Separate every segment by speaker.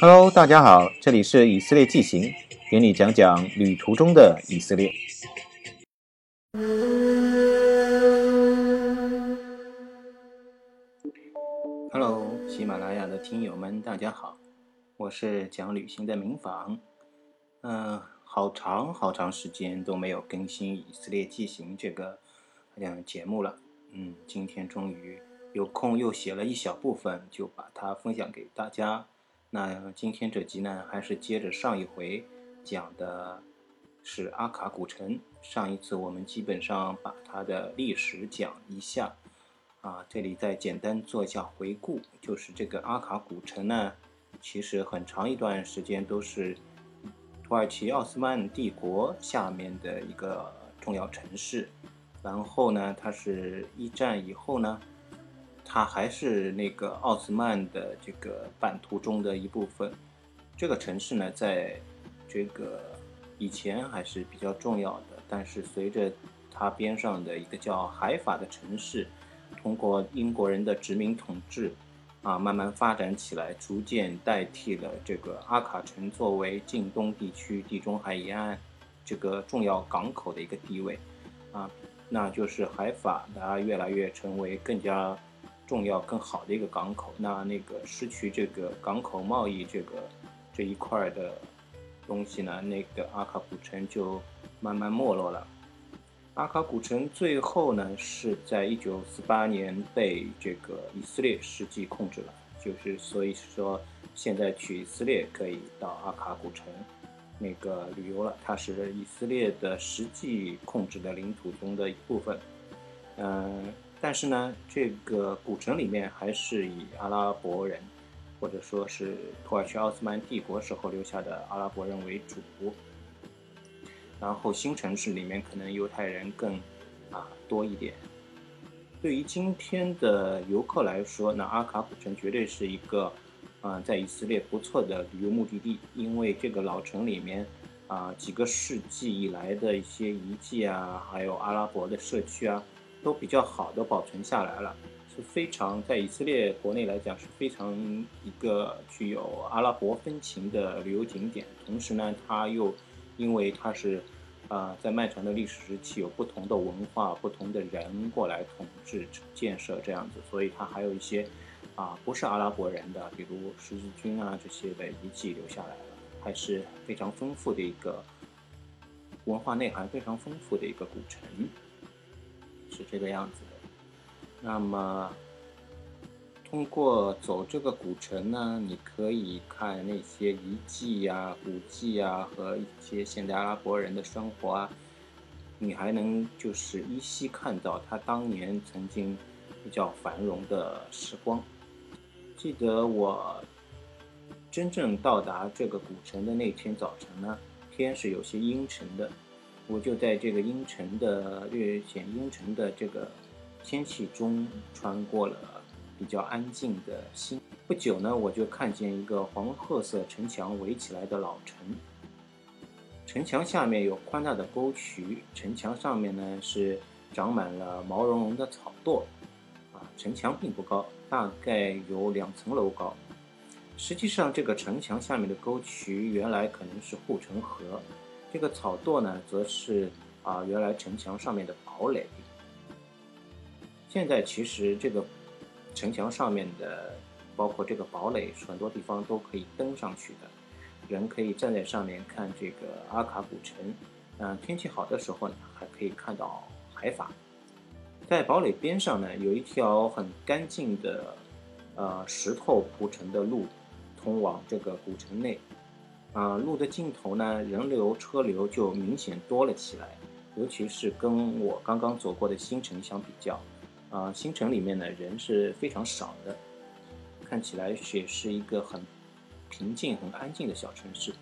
Speaker 1: Hello，大家好，这里是以色列纪行，给你讲讲旅途中的以色列。Hello，喜马拉雅的听友们，大家好，我是讲旅行的明房。嗯，好长好长时间都没有更新以色列纪行这个嗯节目了。嗯，今天终于有空又写了一小部分，就把它分享给大家。那今天这集呢，还是接着上一回讲的，是阿卡古城。上一次我们基本上把它的历史讲一下，啊，这里再简单做一下回顾，就是这个阿卡古城呢，其实很长一段时间都是土耳其奥斯曼帝国下面的一个重要城市。然后呢，它是一战以后呢。它还是那个奥斯曼的这个版图中的一部分。这个城市呢，在这个以前还是比较重要的，但是随着它边上的一个叫海法的城市，通过英国人的殖民统治，啊，慢慢发展起来，逐渐代替了这个阿卡城作为近东地区地中海沿岸这个重要港口的一个地位，啊，那就是海法它越来越成为更加。重要更好的一个港口，那那个失去这个港口贸易这个这一块的东西呢，那个阿卡古城就慢慢没落了。阿卡古城最后呢是在一九四八年被这个以色列实际控制了，就是所以说现在去以色列可以到阿卡古城那个旅游了，它是以色列的实际控制的领土中的一部分，嗯。但是呢，这个古城里面还是以阿拉伯人，或者说是土耳其奥斯曼帝国时候留下的阿拉伯人为主。然后新城市里面可能犹太人更啊多一点。对于今天的游客来说，那阿卡古城绝对是一个啊在以色列不错的旅游目的地，因为这个老城里面啊几个世纪以来的一些遗迹啊，还有阿拉伯的社区啊。都比较好的保存下来了，是非常在以色列国内来讲是非常一个具有阿拉伯风情的旅游景点。同时呢，它又因为它是，呃，在漫长的历史时期有不同的文化、不同的人过来统治建设这样子，所以它还有一些啊不是阿拉伯人的，比如十字军啊这些的遗迹留下来了，还是非常丰富的一个文化内涵非常丰富的一个古城。是这个样子的。那么，通过走这个古城呢，你可以看那些遗迹呀、古迹啊和一些现代阿拉伯人的生活啊。你还能就是依稀看到他当年曾经比较繁荣的时光。记得我真正到达这个古城的那天早晨呢，天是有些阴沉的。我就在这个阴沉的、略显阴沉的这个天气中，穿过了比较安静的心。不久呢，我就看见一个黄褐色城墙围起来的老城。城墙下面有宽大的沟渠，城墙上面呢是长满了毛茸茸的草垛。啊，城墙并不高，大概有两层楼高。实际上，这个城墙下面的沟渠原来可能是护城河。这个草垛呢，则是啊原来城墙上面的堡垒。现在其实这个城墙上面的，包括这个堡垒，很多地方都可以登上去的，人可以站在上面看这个阿卡古城。嗯，天气好的时候呢，还可以看到海法。在堡垒边上呢，有一条很干净的呃石头铺成的路，通往这个古城内。啊，路的尽头呢，人流车流就明显多了起来，尤其是跟我刚刚走过的新城相比较，啊，新城里面呢人是非常少的，看起来也是一个很平静、很安静的小城市。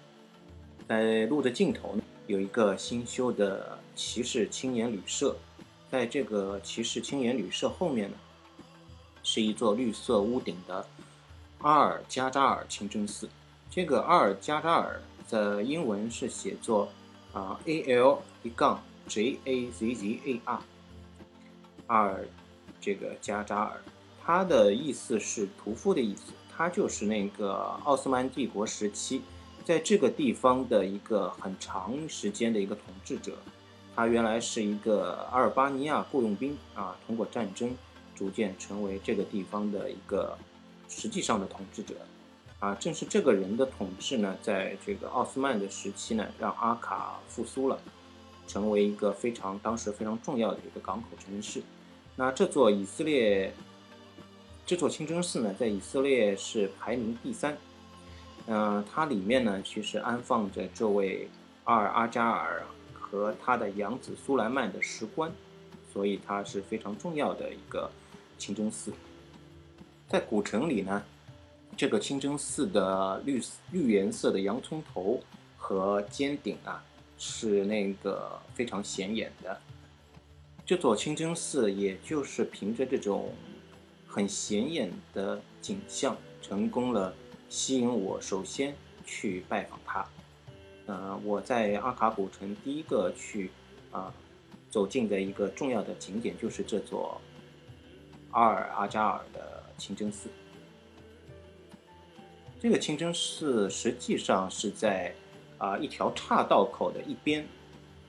Speaker 1: 在路的尽头呢，有一个新修的骑士青年旅社，在这个骑士青年旅社后面呢，是一座绿色屋顶的阿尔加扎尔清真寺。这个阿尔加扎尔的英文是写作啊 A L 一杠 J A Z Z A R，阿尔这个加扎尔，它的意思是屠夫的意思。它就是那个奥斯曼帝国时期，在这个地方的一个很长时间的一个统治者。他原来是一个阿尔巴尼亚雇佣兵啊，通过战争逐渐成为这个地方的一个实际上的统治者。啊，正是这个人的统治呢，在这个奥斯曼的时期呢，让阿卡复苏了，成为一个非常当时非常重要的一个港口城市。那这座以色列这座清真寺呢，在以色列是排名第三。嗯，它里面呢，其实安放着这位阿尔阿扎尔和他的养子苏莱曼的石棺，所以它是非常重要的一个清真寺。在古城里呢。这个清真寺的绿绿颜色的洋葱头和尖顶啊，是那个非常显眼的。这座清真寺也就是凭着这种很显眼的景象，成功了吸引我首先去拜访它。呃，我在阿卡古城第一个去啊走进的一个重要的景点就是这座阿尔阿扎尔的清真寺。这个清真寺实际上是在啊一条岔道口的一边，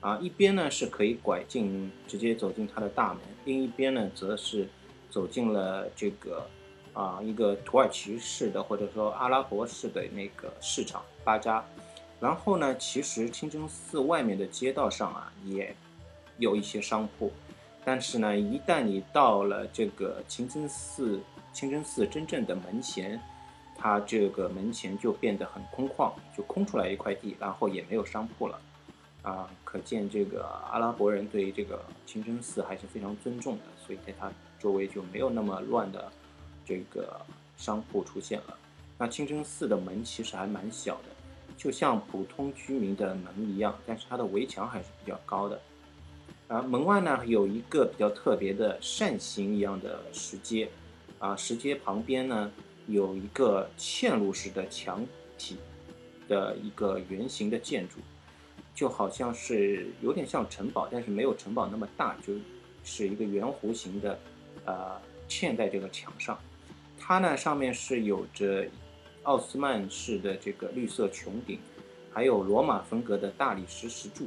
Speaker 1: 啊一边呢是可以拐进直接走进它的大门，另一边呢则是走进了这个啊一个土耳其式的或者说阿拉伯式的那个市场巴扎。然后呢，其实清真寺外面的街道上啊也有一些商铺，但是呢，一旦你到了这个清真寺清真寺真正的门前。它这个门前就变得很空旷，就空出来一块地，然后也没有商铺了，啊，可见这个阿拉伯人对于这个清真寺还是非常尊重的，所以在它周围就没有那么乱的这个商铺出现了。那清真寺的门其实还蛮小的，就像普通居民的门一样，但是它的围墙还是比较高的。啊，门外呢有一个比较特别的扇形一样的石阶，啊，石阶旁边呢。有一个嵌入式的墙体的一个圆形的建筑，就好像是有点像城堡，但是没有城堡那么大，就是一个圆弧形的，呃，嵌在这个墙上。它呢上面是有着奥斯曼式的这个绿色穹顶，还有罗马风格的大理石石柱。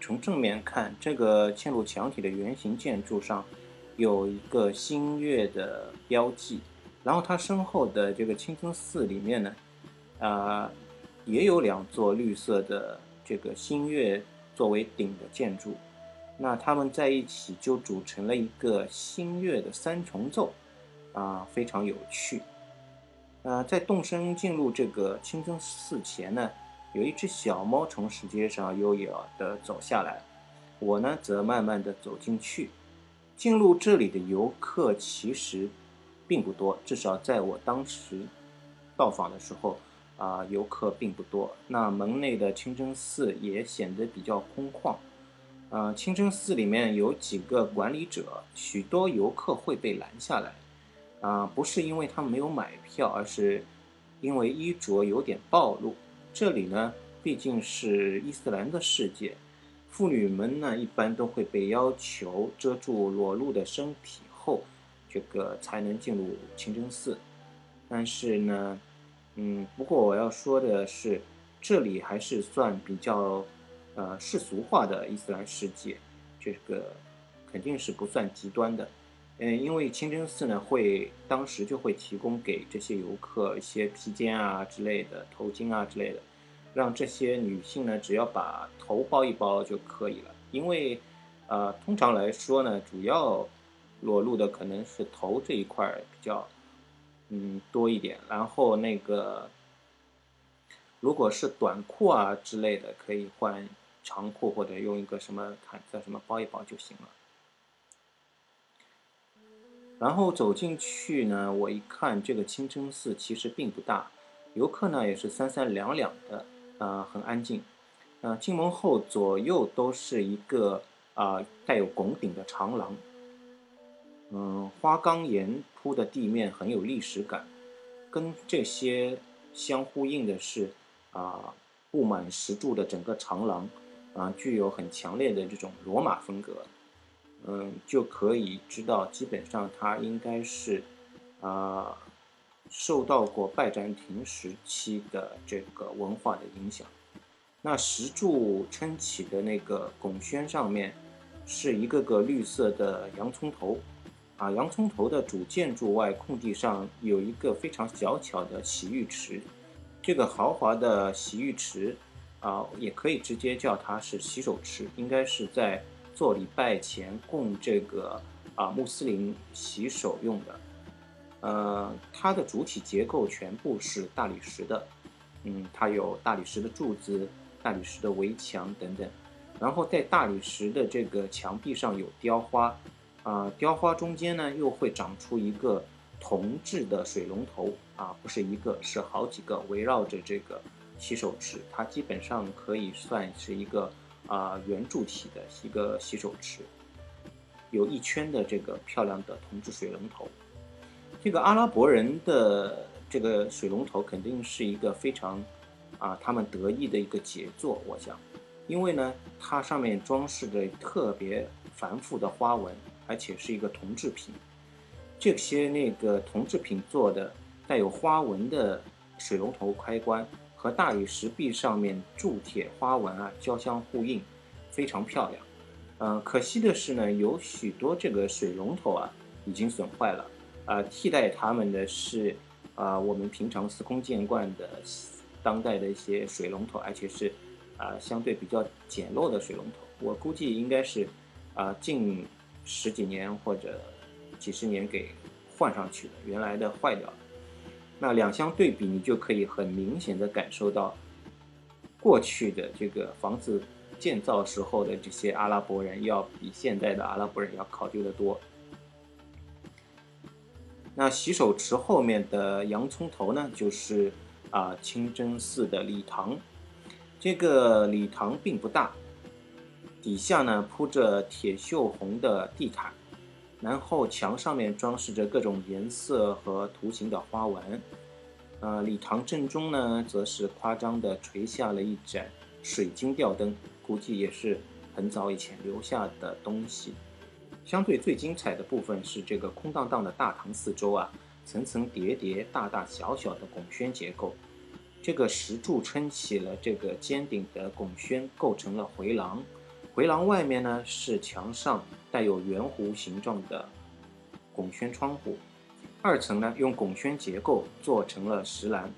Speaker 1: 从正面看，这个嵌入墙体的圆形建筑上有一个新月的标记。然后它身后的这个清真寺里面呢，啊，也有两座绿色的这个新月作为顶的建筑，那它们在一起就组成了一个新月的三重奏，啊，非常有趣。呃，在动身进入这个清真寺前呢，有一只小猫从石阶上悠悠地走下来，我呢则慢慢地走进去。进入这里的游客其实。并不多，至少在我当时到访的时候，啊，游客并不多。那门内的清真寺也显得比较空旷。啊，清真寺里面有几个管理者，许多游客会被拦下来。啊，不是因为他们没有买票，而是因为衣着有点暴露。这里呢，毕竟是伊斯兰的世界，妇女们呢一般都会被要求遮住裸露的身体后。这个才能进入清真寺，但是呢，嗯，不过我要说的是，这里还是算比较，呃，世俗化的伊斯兰世界，这个肯定是不算极端的，嗯，因为清真寺呢会当时就会提供给这些游客一些披肩啊之类的、头巾啊之类的，让这些女性呢只要把头包一包就可以了，因为，呃，通常来说呢，主要。裸露的可能是头这一块比较，嗯多一点，然后那个，如果是短裤啊之类的，可以换长裤或者用一个什么毯子什么包一包就行了。然后走进去呢，我一看这个清真寺其实并不大，游客呢也是三三两两的，啊很安静，呃进门后左右都是一个啊带有拱顶的长廊。嗯，花岗岩铺的地面很有历史感，跟这些相呼应的是，啊，布满石柱的整个长廊，啊，具有很强烈的这种罗马风格，嗯，就可以知道，基本上它应该是，啊，受到过拜占庭时期的这个文化的影响。那石柱撑起的那个拱轩上面，是一个个绿色的洋葱头，啊，洋葱头的主建筑外空地上有一个非常小巧的洗浴池，这个豪华的洗浴池，啊，也可以直接叫它是洗手池，应该是在做礼拜前供这个啊穆斯林洗手用的。呃，它的主体结构全部是大理石的，嗯，它有大理石的柱子、大理石的围墙等等，然后在大理石的这个墙壁上有雕花，啊，雕花中间呢又会长出一个铜制的水龙头，啊，不是一个，是好几个围绕着这个洗手池，它基本上可以算是一个啊圆柱体的一个洗手池，有一圈的这个漂亮的铜制水龙头。这个阿拉伯人的这个水龙头肯定是一个非常，啊，他们得意的一个杰作，我想，因为呢，它上面装饰着特别繁复的花纹，而且是一个铜制品。这些那个铜制品做的带有花纹的水龙头开关和大理石壁上面铸铁花纹啊交相呼应，非常漂亮。嗯，可惜的是呢，有许多这个水龙头啊已经损坏了。呃，替代它们的是，啊，我们平常司空见惯的当代的一些水龙头，而且是，啊，相对比较简陋的水龙头。我估计应该是，啊，近十几年或者几十年给换上去的，原来的坏掉了。那两相对比，你就可以很明显的感受到，过去的这个房子建造时候的这些阿拉伯人，要比现在的阿拉伯人要考究的多。那洗手池后面的洋葱头呢，就是啊清真寺的礼堂。这个礼堂并不大，底下呢铺着铁锈红的地毯，然后墙上面装饰着各种颜色和图形的花纹。呃，礼堂正中呢，则是夸张地垂下了一盏水晶吊灯，估计也是很早以前留下的东西。相对最精彩的部分是这个空荡荡的大堂四周啊，层层叠叠、大大小小的拱轩结构。这个石柱撑起了这个尖顶的拱轩，构成了回廊。回廊外面呢是墙上带有圆弧形状的拱圈窗户。二层呢用拱圈结构做成了石栏，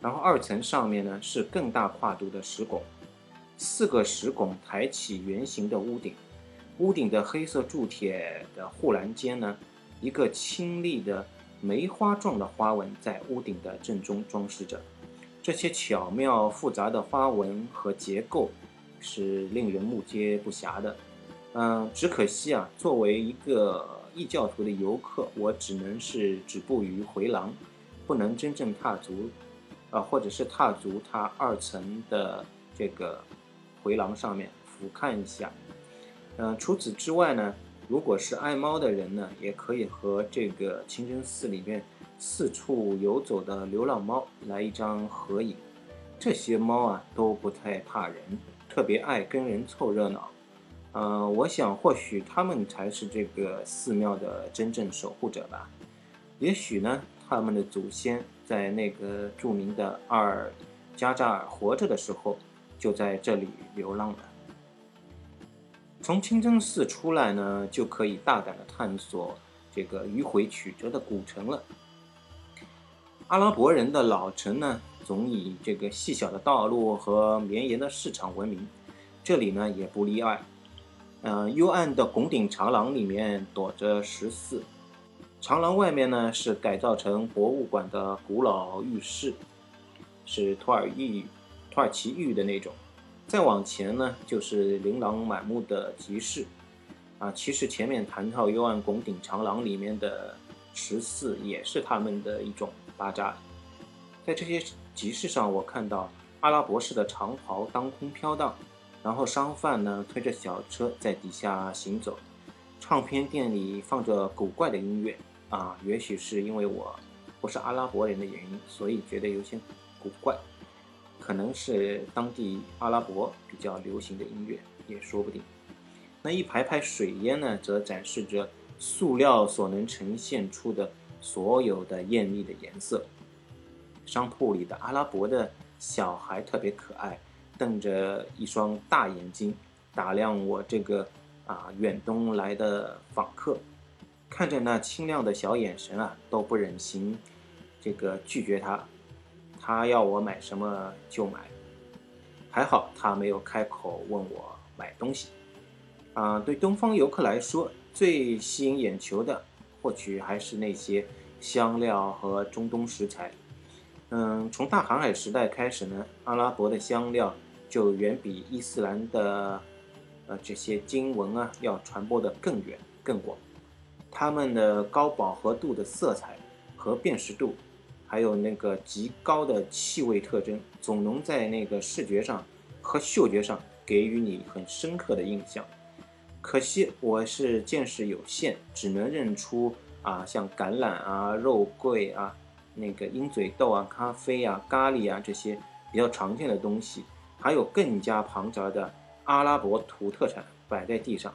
Speaker 1: 然后二层上面呢是更大跨度的石拱。四个石拱抬起圆形的屋顶。屋顶的黑色铸铁的护栏间呢，一个清丽的梅花状的花纹在屋顶的正中装饰着。这些巧妙复杂的花纹和结构是令人目接不暇的。嗯，只可惜啊，作为一个异教徒的游客，我只能是止步于回廊，不能真正踏足，啊，或者是踏足它二层的这个回廊上面俯瞰一下。嗯，除此之外呢，如果是爱猫的人呢，也可以和这个清真寺里面四处游走的流浪猫来一张合影。这些猫啊都不太怕人，特别爱跟人凑热闹。嗯，我想或许他们才是这个寺庙的真正守护者吧。也许呢，他们的祖先在那个著名的阿尔加扎尔活着的时候，就在这里流浪了。从清真寺出来呢，就可以大胆的探索这个迂回曲折的古城了。阿拉伯人的老城呢，总以这个细小的道路和绵延的市场闻名，这里呢也不例外。嗯，幽暗的拱顶长廊里面躲着十四，长廊外面呢是改造成博物馆的古老浴室，是土耳其土耳其浴的那种。再往前呢，就是琳琅满目的集市，啊，其实前面谈到幽暗拱顶长廊里面的十四也是他们的一种巴扎。在这些集市上，我看到阿拉伯式的长袍当空飘荡，然后商贩呢推着小车在底下行走，唱片店里放着古怪的音乐，啊，也许是因为我不是阿拉伯人的原因，所以觉得有些古怪。可能是当地阿拉伯比较流行的音乐，也说不定。那一排排水烟呢，则展示着塑料所能呈现出的所有的艳丽的颜色。商铺里的阿拉伯的小孩特别可爱，瞪着一双大眼睛打量我这个啊远东来的访客，看着那清亮的小眼神啊，都不忍心这个拒绝他。他要我买什么就买，还好他没有开口问我买东西。啊，对东方游客来说，最吸引眼球的或许还是那些香料和中东食材。嗯，从大航海时代开始呢，阿拉伯的香料就远比伊斯兰的呃这些经文啊要传播的更远更广。它们的高饱和度的色彩和辨识度，还有那个极高的气味特征，总能在那个视觉上和嗅觉上给予你很深刻的印象。可惜我是见识有限，只能认出啊像橄榄啊、肉桂啊。那个鹰嘴豆啊、咖啡啊、咖喱啊这些比较常见的东西，还有更加庞杂的阿拉伯土特产摆在地上，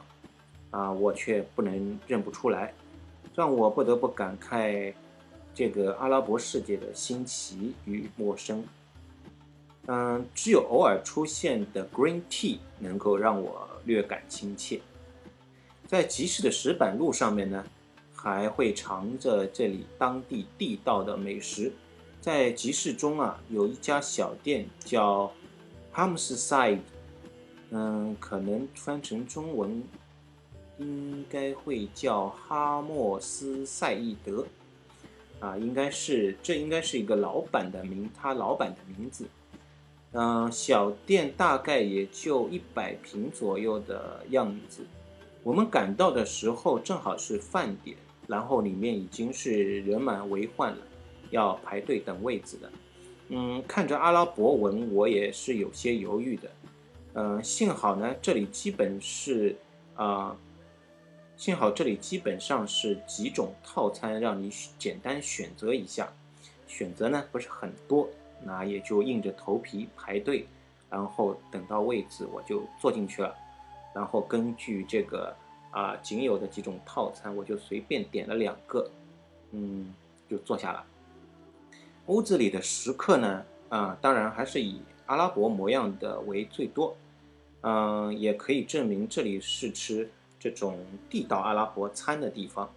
Speaker 1: 啊，我却不能认不出来，让我不得不感慨这个阿拉伯世界的新奇与陌生。嗯，只有偶尔出现的 green tea 能够让我略感亲切。在集市的石板路上面呢。还会尝着这里当地地道的美食，在集市中啊，有一家小店叫 Hamside，嗯，可能翻成中文应该会叫哈莫斯赛义德，啊，应该是这应该是一个老板的名，他老板的名字，嗯，小店大概也就一百平左右的样子，我们赶到的时候正好是饭点。然后里面已经是人满为患了，要排队等位子的。嗯，看着阿拉伯文，我也是有些犹豫的。嗯，幸好呢，这里基本是啊，幸好这里基本上是几种套餐，让你简单选择一下。选择呢不是很多，那也就硬着头皮排队，然后等到位子我就坐进去了，然后根据这个。啊，仅有的几种套餐，我就随便点了两个，嗯，就坐下了。屋子里的食客呢，啊，当然还是以阿拉伯模样的为最多，嗯，也可以证明这里是吃这种地道阿拉伯餐的地方。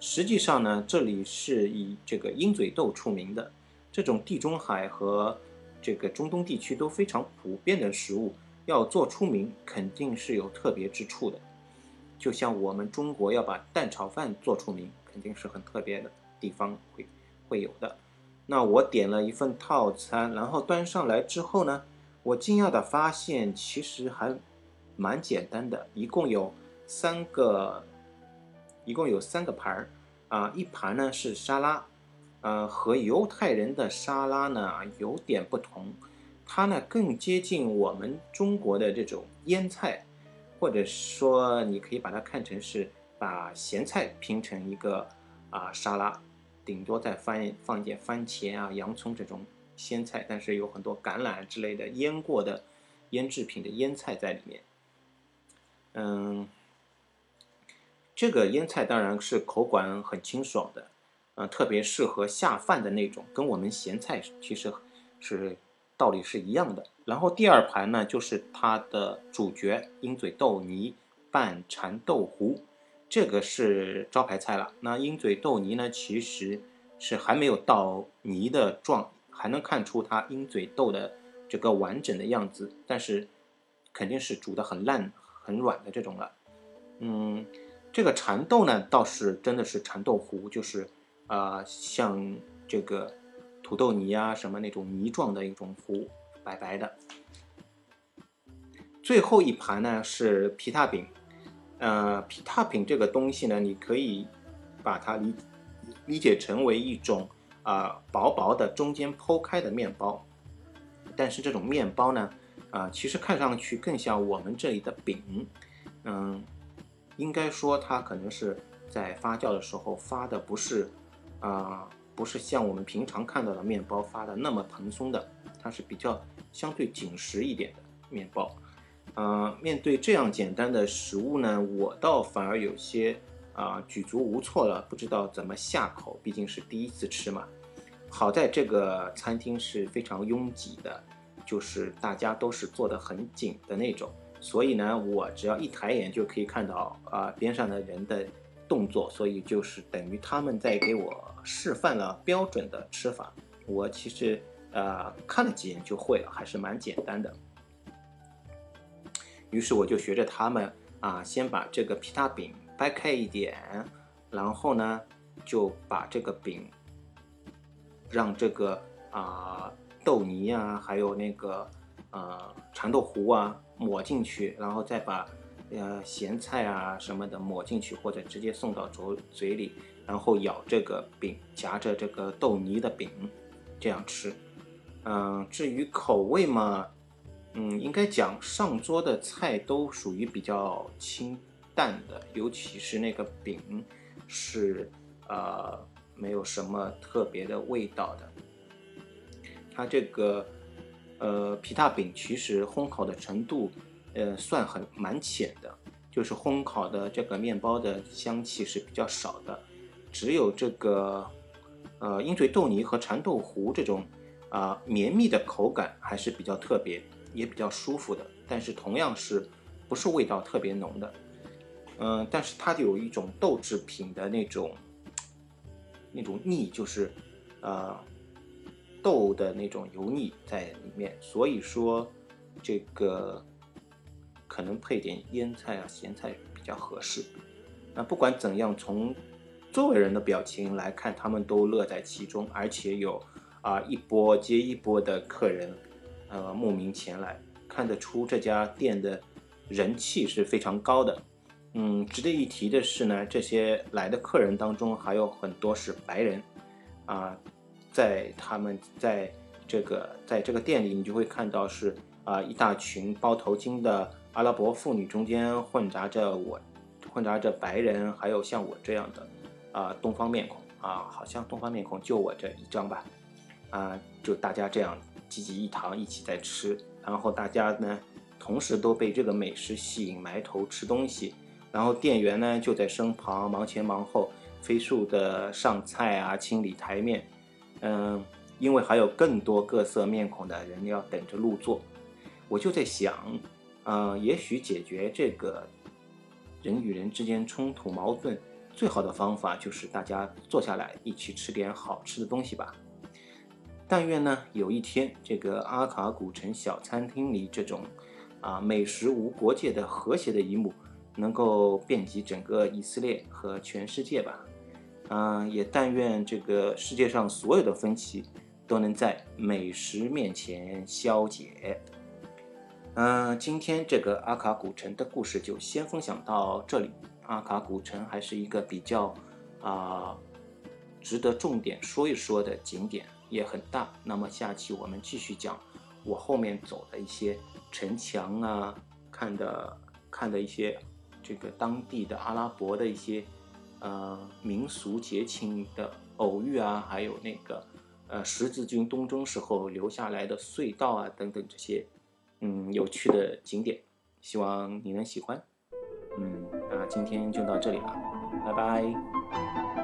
Speaker 1: 实际上呢，这里是以这个鹰嘴豆出名的，这种地中海和这个中东地区都非常普遍的食物，要做出名，肯定是有特别之处的。就像我们中国要把蛋炒饭做出名，肯定是很特别的地方会会有的。那我点了一份套餐，然后端上来之后呢，我惊讶的发现其实还蛮简单的，一共有三个，一共有三个盘儿啊，一盘呢是沙拉，呃，和犹太人的沙拉呢有点不同，它呢更接近我们中国的这种腌菜。或者说，你可以把它看成是把咸菜拼成一个啊沙拉，顶多再放放一点番茄啊、洋葱这种鲜菜，但是有很多橄榄之类的腌过的腌制品的腌菜在里面。嗯，这个腌菜当然是口感很清爽的，嗯，特别适合下饭的那种，跟我们咸菜其实是。道理是一样的。然后第二盘呢，就是它的主角鹰嘴豆泥拌蚕豆糊，这个是招牌菜了。那鹰嘴豆泥呢，其实是还没有到泥的状，还能看出它鹰嘴豆的这个完整的样子，但是肯定是煮的很烂、很软的这种了。嗯，这个蚕豆呢，倒是真的是蚕豆糊，就是啊，像这个。土豆泥啊，什么那种泥状的一种糊，白白的。最后一盘呢是皮塔饼，呃，皮塔饼这个东西呢，你可以把它理理解成为一种啊薄薄的中间剖开的面包，但是这种面包呢，啊，其实看上去更像我们这里的饼，嗯，应该说它可能是在发酵的时候发的不是啊。不是像我们平常看到的面包发的那么蓬松的，它是比较相对紧实一点的面包。呃，面对这样简单的食物呢，我倒反而有些啊举足无措了，不知道怎么下口，毕竟是第一次吃嘛。好在这个餐厅是非常拥挤的，就是大家都是坐得很紧的那种，所以呢，我只要一抬眼就可以看到啊边上的人的动作，所以就是等于他们在给我示范了标准的吃法。我其实呃看了几眼就会了，还是蛮简单的。于是我就学着他们啊，先把这个皮塔饼掰开一点，然后呢就把这个饼。让这个啊豆泥啊，还有那个呃蚕豆糊啊抹进去，然后再把呃咸菜啊什么的抹进去，或者直接送到嘴嘴里，然后咬这个饼，夹着这个豆泥的饼，这样吃。嗯，至于口味嘛，嗯，应该讲上桌的菜都属于比较清淡的，尤其是那个饼是呃。没有什么特别的味道的，它这个呃皮塔饼其实烘烤的程度呃算很蛮浅的，就是烘烤的这个面包的香气是比较少的，只有这个呃鹰嘴豆泥和蚕豆糊这种啊绵密的口感还是比较特别，也比较舒服的，但是同样是不是味道特别浓的，嗯，但是它有一种豆制品的那种。那种腻就是，呃，豆的那种油腻在里面，所以说这个可能配点腌菜啊、咸菜比较合适。那不管怎样，从周围人的表情来看，他们都乐在其中，而且有啊一波接一波的客人，呃慕名前来，看得出这家店的人气是非常高的。嗯，值得一提的是呢，这些来的客人当中还有很多是白人，啊，在他们在这个在这个店里，你就会看到是啊一大群包头巾的阿拉伯妇女中间混杂着我，混杂着白人，还有像我这样的啊东方面孔啊，好像东方面孔就我这一张吧，啊，就大家这样济济一堂一起在吃，然后大家呢同时都被这个美食吸引，埋头吃东西。然后店员呢就在身旁忙前忙后，飞速的上菜啊，清理台面。嗯，因为还有更多各色面孔的人要等着入座，我就在想，嗯，也许解决这个人与人之间冲突矛盾最好的方法就是大家坐下来一起吃点好吃的东西吧。但愿呢有一天，这个阿卡古城小餐厅里这种啊美食无国界的和谐的一幕。能够遍及整个以色列和全世界吧，嗯，也但愿这个世界上所有的分歧都能在美食面前消解。嗯，今天这个阿卡古城的故事就先分享到这里。阿卡古城还是一个比较啊值得重点说一说的景点，也很大。那么下期我们继续讲我后面走的一些城墙啊，看的看的一些。这个当地的阿拉伯的一些呃民俗节庆的偶遇啊，还有那个呃十字军东征时候留下来的隧道啊等等这些嗯有趣的景点，希望你能喜欢。嗯，那今天就到这里了，拜拜。